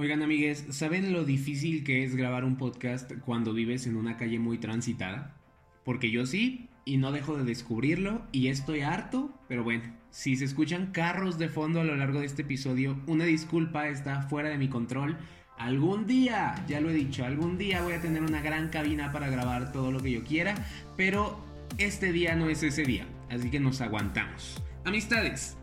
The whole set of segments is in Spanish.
Oigan, amigues, ¿saben lo difícil que es grabar un podcast cuando vives en una calle muy transitada? Porque yo sí, y no dejo de descubrirlo, y estoy harto, pero bueno, si se escuchan carros de fondo a lo largo de este episodio, una disculpa, está fuera de mi control. Algún día, ya lo he dicho, algún día voy a tener una gran cabina para grabar todo lo que yo quiera, pero este día no es ese día, así que nos aguantamos. Amistades,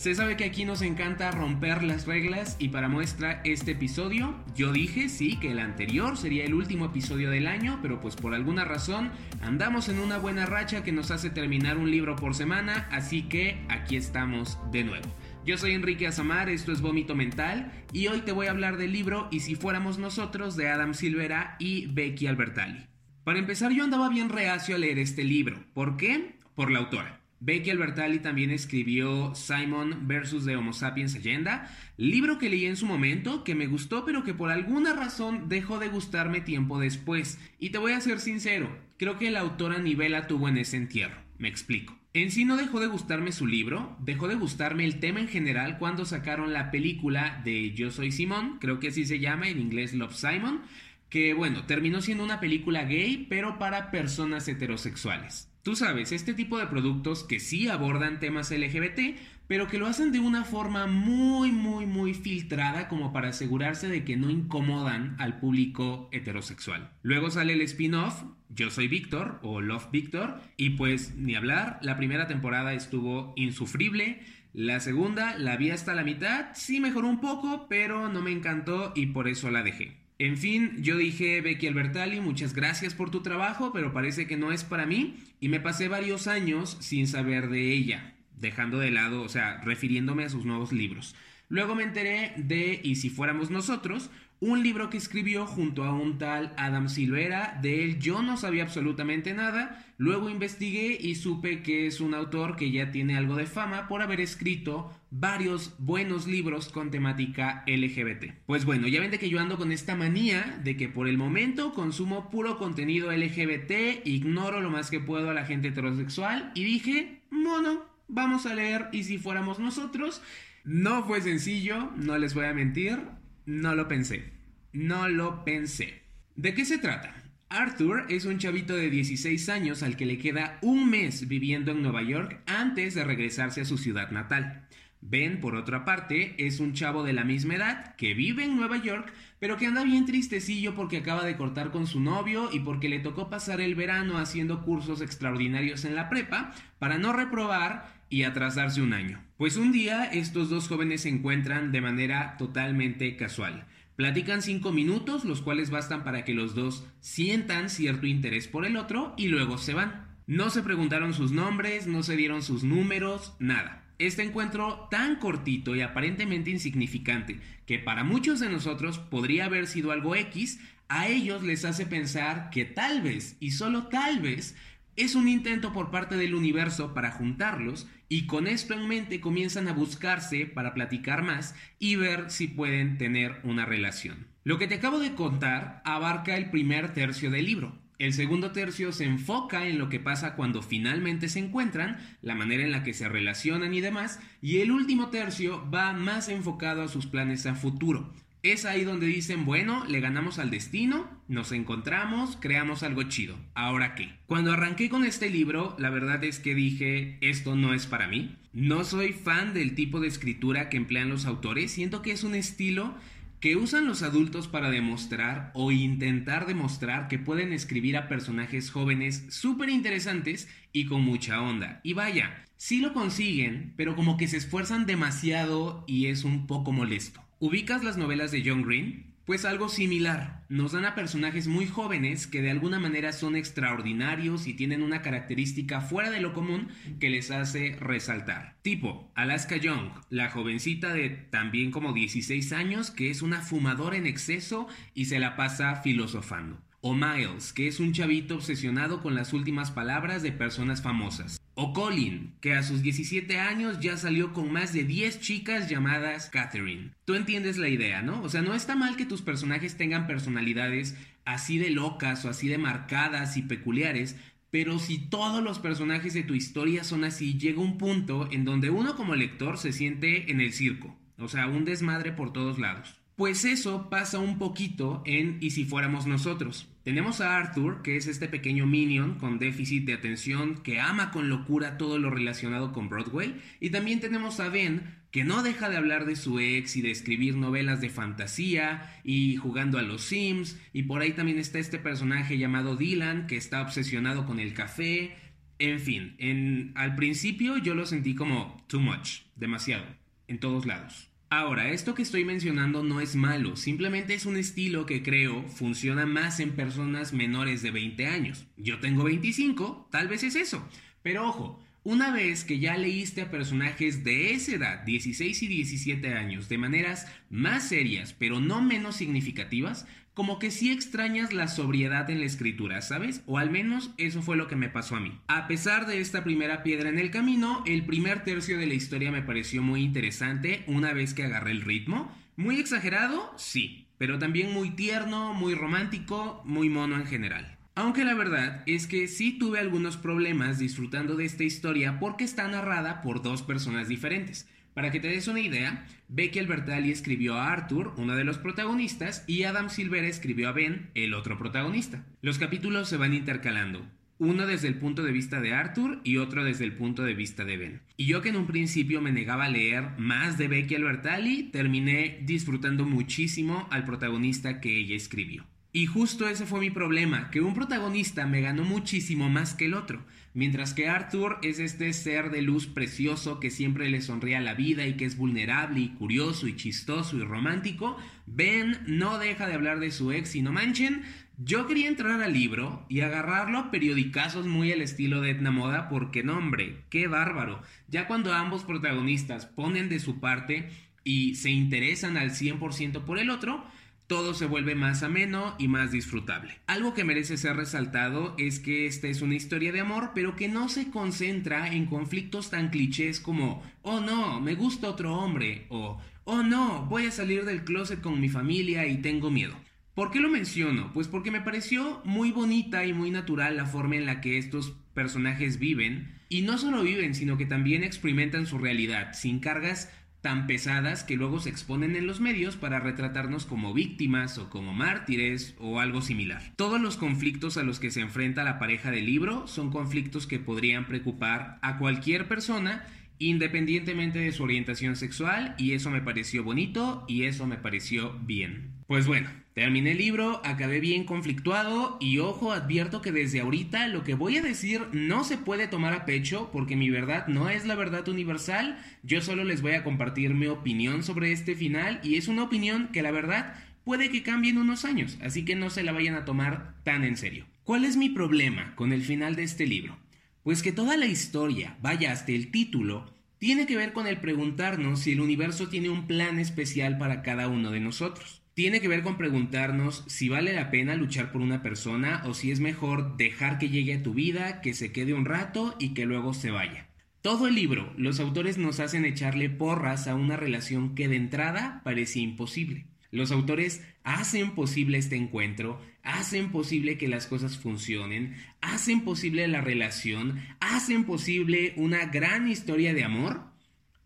se sabe que aquí nos encanta romper las reglas y para muestra este episodio, yo dije sí que el anterior sería el último episodio del año, pero pues por alguna razón andamos en una buena racha que nos hace terminar un libro por semana, así que aquí estamos de nuevo. Yo soy Enrique Azamar, esto es Vómito Mental y hoy te voy a hablar del libro Y si fuéramos nosotros de Adam Silvera y Becky Albertalli. Para empezar yo andaba bien reacio a leer este libro, ¿por qué? Por la autora. Becky Albertalli también escribió Simon versus The Homo Sapiens Agenda, libro que leí en su momento, que me gustó, pero que por alguna razón dejó de gustarme tiempo después. Y te voy a ser sincero, creo que la autora Nivela tuvo en ese entierro. Me explico. En sí no dejó de gustarme su libro, dejó de gustarme el tema en general cuando sacaron la película de Yo Soy Simón, creo que así se llama, en inglés Love Simon, que bueno, terminó siendo una película gay, pero para personas heterosexuales. Tú sabes, este tipo de productos que sí abordan temas LGBT, pero que lo hacen de una forma muy, muy, muy filtrada como para asegurarse de que no incomodan al público heterosexual. Luego sale el spin-off, Yo Soy Víctor o Love Víctor, y pues ni hablar, la primera temporada estuvo insufrible, la segunda la vi hasta la mitad, sí mejoró un poco, pero no me encantó y por eso la dejé. En fin, yo dije, Becky Albertalli, muchas gracias por tu trabajo, pero parece que no es para mí, y me pasé varios años sin saber de ella, dejando de lado, o sea, refiriéndome a sus nuevos libros. Luego me enteré de Y si fuéramos nosotros, un libro que escribió junto a un tal Adam Silvera, de él yo no sabía absolutamente nada, luego investigué y supe que es un autor que ya tiene algo de fama por haber escrito varios buenos libros con temática LGBT. Pues bueno, ya ven de que yo ando con esta manía de que por el momento consumo puro contenido LGBT, ignoro lo más que puedo a la gente heterosexual y dije, mono, vamos a leer y si fuéramos nosotros. No fue sencillo, no les voy a mentir, no lo pensé. No lo pensé. ¿De qué se trata? Arthur es un chavito de 16 años al que le queda un mes viviendo en Nueva York antes de regresarse a su ciudad natal. Ben, por otra parte, es un chavo de la misma edad que vive en Nueva York, pero que anda bien tristecillo porque acaba de cortar con su novio y porque le tocó pasar el verano haciendo cursos extraordinarios en la prepa para no reprobar y atrasarse un año. Pues un día estos dos jóvenes se encuentran de manera totalmente casual. Platican cinco minutos, los cuales bastan para que los dos sientan cierto interés por el otro y luego se van. No se preguntaron sus nombres, no se dieron sus números, nada. Este encuentro tan cortito y aparentemente insignificante que para muchos de nosotros podría haber sido algo X, a ellos les hace pensar que tal vez, y solo tal vez, es un intento por parte del universo para juntarlos y con esto en mente comienzan a buscarse para platicar más y ver si pueden tener una relación. Lo que te acabo de contar abarca el primer tercio del libro. El segundo tercio se enfoca en lo que pasa cuando finalmente se encuentran, la manera en la que se relacionan y demás, y el último tercio va más enfocado a sus planes a futuro. Es ahí donde dicen, bueno, le ganamos al destino, nos encontramos, creamos algo chido. ¿Ahora qué? Cuando arranqué con este libro, la verdad es que dije, esto no es para mí. No soy fan del tipo de escritura que emplean los autores, siento que es un estilo que usan los adultos para demostrar o intentar demostrar que pueden escribir a personajes jóvenes súper interesantes y con mucha onda. Y vaya, sí lo consiguen, pero como que se esfuerzan demasiado y es un poco molesto. ¿Ubicas las novelas de John Green? Pues algo similar. Nos dan a personajes muy jóvenes que de alguna manera son extraordinarios y tienen una característica fuera de lo común que les hace resaltar. Tipo, Alaska Young, la jovencita de también como 16 años que es una fumadora en exceso y se la pasa filosofando. O Miles, que es un chavito obsesionado con las últimas palabras de personas famosas. O Colin, que a sus 17 años ya salió con más de 10 chicas llamadas Catherine. Tú entiendes la idea, ¿no? O sea, no está mal que tus personajes tengan personalidades así de locas o así de marcadas y peculiares, pero si todos los personajes de tu historia son así, llega un punto en donde uno como lector se siente en el circo, o sea, un desmadre por todos lados. Pues eso pasa un poquito en Y si fuéramos nosotros. Tenemos a Arthur, que es este pequeño minion con déficit de atención que ama con locura todo lo relacionado con Broadway. Y también tenemos a Ben, que no deja de hablar de su ex y de escribir novelas de fantasía y jugando a los Sims. Y por ahí también está este personaje llamado Dylan, que está obsesionado con el café. En fin, en, al principio yo lo sentí como too much, demasiado, en todos lados. Ahora, esto que estoy mencionando no es malo, simplemente es un estilo que creo funciona más en personas menores de 20 años. Yo tengo 25, tal vez es eso. Pero ojo, una vez que ya leíste a personajes de esa edad, 16 y 17 años, de maneras más serias, pero no menos significativas, como que sí extrañas la sobriedad en la escritura, ¿sabes? O al menos eso fue lo que me pasó a mí. A pesar de esta primera piedra en el camino, el primer tercio de la historia me pareció muy interesante una vez que agarré el ritmo. Muy exagerado, sí, pero también muy tierno, muy romántico, muy mono en general. Aunque la verdad es que sí tuve algunos problemas disfrutando de esta historia porque está narrada por dos personas diferentes. Para que te des una idea, Becky Albertalli escribió a Arthur, uno de los protagonistas, y Adam Silver escribió a Ben, el otro protagonista. Los capítulos se van intercalando, uno desde el punto de vista de Arthur y otro desde el punto de vista de Ben. Y yo que en un principio me negaba a leer más de Becky Albertalli, terminé disfrutando muchísimo al protagonista que ella escribió. Y justo ese fue mi problema, que un protagonista me ganó muchísimo más que el otro, mientras que Arthur es este ser de luz precioso que siempre le sonríe a la vida y que es vulnerable y curioso y chistoso y romántico, Ben no deja de hablar de su ex y no manchen, yo quería entrar al libro y agarrarlo a periodicazos muy al estilo de Etna Moda porque no hombre, qué bárbaro, ya cuando ambos protagonistas ponen de su parte y se interesan al 100% por el otro, todo se vuelve más ameno y más disfrutable. Algo que merece ser resaltado es que esta es una historia de amor, pero que no se concentra en conflictos tan clichés como, oh no, me gusta otro hombre, o, oh no, voy a salir del closet con mi familia y tengo miedo. ¿Por qué lo menciono? Pues porque me pareció muy bonita y muy natural la forma en la que estos personajes viven, y no solo viven, sino que también experimentan su realidad, sin cargas tan pesadas que luego se exponen en los medios para retratarnos como víctimas o como mártires o algo similar. Todos los conflictos a los que se enfrenta la pareja del libro son conflictos que podrían preocupar a cualquier persona independientemente de su orientación sexual y eso me pareció bonito y eso me pareció bien. Pues bueno, terminé el libro, acabé bien conflictuado y ojo, advierto que desde ahorita lo que voy a decir no se puede tomar a pecho porque mi verdad no es la verdad universal, yo solo les voy a compartir mi opinión sobre este final y es una opinión que la verdad puede que cambie en unos años, así que no se la vayan a tomar tan en serio. ¿Cuál es mi problema con el final de este libro? Pues que toda la historia, vaya hasta el título, tiene que ver con el preguntarnos si el universo tiene un plan especial para cada uno de nosotros. Tiene que ver con preguntarnos si vale la pena luchar por una persona o si es mejor dejar que llegue a tu vida, que se quede un rato y que luego se vaya. Todo el libro, los autores nos hacen echarle porras a una relación que de entrada parecía imposible. Los autores hacen posible este encuentro, hacen posible que las cosas funcionen, hacen posible la relación, hacen posible una gran historia de amor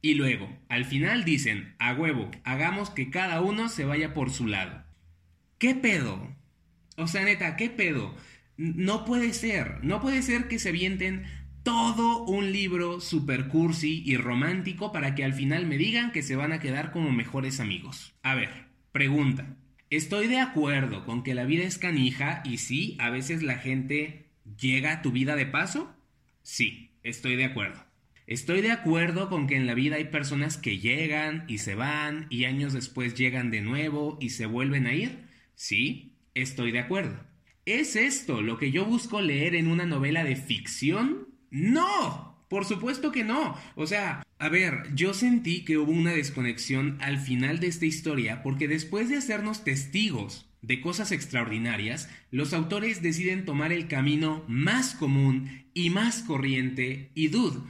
y luego, al final dicen, a huevo, hagamos que cada uno se vaya por su lado. ¿Qué pedo? O sea, neta, ¿qué pedo? No puede ser, no puede ser que se vienten todo un libro super cursi y romántico para que al final me digan que se van a quedar como mejores amigos. A ver, pregunta. Estoy de acuerdo con que la vida es canija y sí, a veces la gente llega a tu vida de paso. Sí, estoy de acuerdo. Estoy de acuerdo con que en la vida hay personas que llegan y se van y años después llegan de nuevo y se vuelven a ir. Sí, estoy de acuerdo. ¿Es esto lo que yo busco leer en una novela de ficción? No, por supuesto que no. O sea, a ver, yo sentí que hubo una desconexión al final de esta historia porque después de hacernos testigos de cosas extraordinarias, los autores deciden tomar el camino más común y más corriente y dude.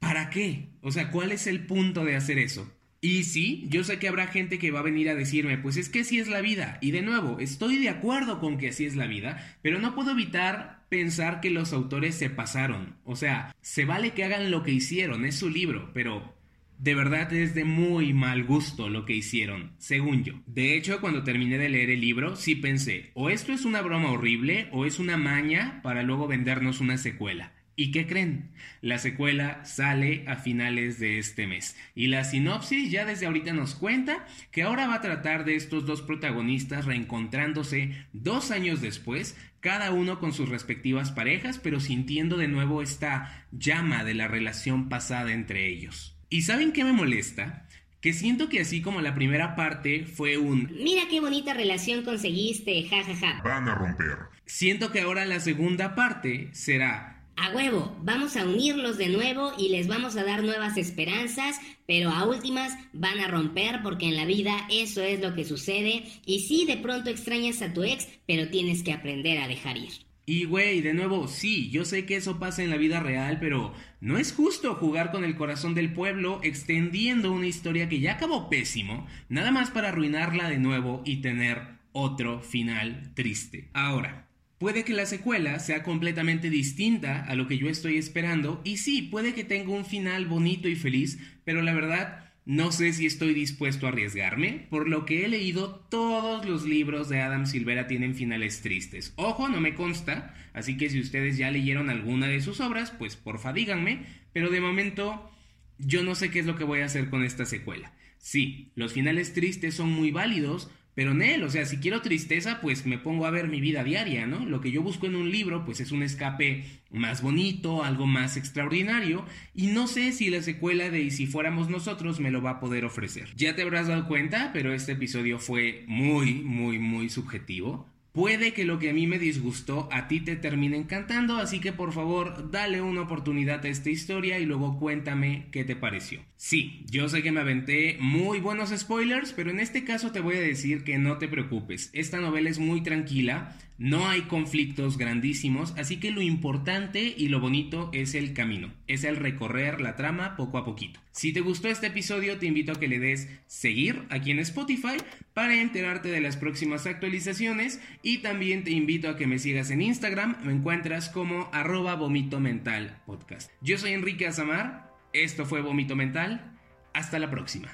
¿Para qué? O sea, ¿cuál es el punto de hacer eso? Y sí, yo sé que habrá gente que va a venir a decirme, pues es que así es la vida. Y de nuevo, estoy de acuerdo con que así es la vida, pero no puedo evitar pensar que los autores se pasaron. O sea, se vale que hagan lo que hicieron, es su libro, pero De verdad es de muy mal gusto lo que hicieron, según yo. De hecho, cuando terminé de leer el libro, sí pensé, o esto es una broma horrible o es una maña para luego vendernos una secuela. ¿Y qué creen? La secuela sale a finales de este mes. Y la sinopsis ya desde ahorita nos cuenta que ahora va a tratar de estos dos protagonistas reencontrándose dos años después, cada uno con sus respectivas parejas, pero sintiendo de nuevo esta llama de la relación pasada entre ellos. ¿Y saben qué me molesta? Que siento que así como la primera parte fue un Mira qué bonita relación conseguiste, jajaja. Ja, ja. Van a romper. Siento que ahora la segunda parte será a huevo, vamos a unirlos de nuevo y les vamos a dar nuevas esperanzas, pero a últimas van a romper porque en la vida eso es lo que sucede y sí de pronto extrañas a tu ex, pero tienes que aprender a dejar ir. Y güey, de nuevo, sí, yo sé que eso pasa en la vida real, pero no es justo jugar con el corazón del pueblo extendiendo una historia que ya acabó pésimo, nada más para arruinarla de nuevo y tener otro final triste. Ahora, Puede que la secuela sea completamente distinta a lo que yo estoy esperando y sí, puede que tenga un final bonito y feliz, pero la verdad no sé si estoy dispuesto a arriesgarme. Por lo que he leído, todos los libros de Adam Silvera tienen finales tristes. Ojo, no me consta, así que si ustedes ya leyeron alguna de sus obras, pues porfa díganme, pero de momento yo no sé qué es lo que voy a hacer con esta secuela. Sí, los finales tristes son muy válidos, pero Nel, o sea, si quiero tristeza, pues me pongo a ver mi vida diaria, ¿no? Lo que yo busco en un libro, pues es un escape más bonito, algo más extraordinario, y no sé si la secuela de Y si fuéramos nosotros me lo va a poder ofrecer. Ya te habrás dado cuenta, pero este episodio fue muy, muy, muy subjetivo. Puede que lo que a mí me disgustó a ti te termine encantando, así que por favor dale una oportunidad a esta historia y luego cuéntame qué te pareció. Sí, yo sé que me aventé muy buenos spoilers, pero en este caso te voy a decir que no te preocupes. Esta novela es muy tranquila, no hay conflictos grandísimos, así que lo importante y lo bonito es el camino, es el recorrer la trama poco a poquito. Si te gustó este episodio, te invito a que le des seguir aquí en Spotify para enterarte de las próximas actualizaciones y también te invito a que me sigas en Instagram, me encuentras como arroba vomito mental podcast. Yo soy Enrique Azamar, esto fue Vomito Mental, hasta la próxima.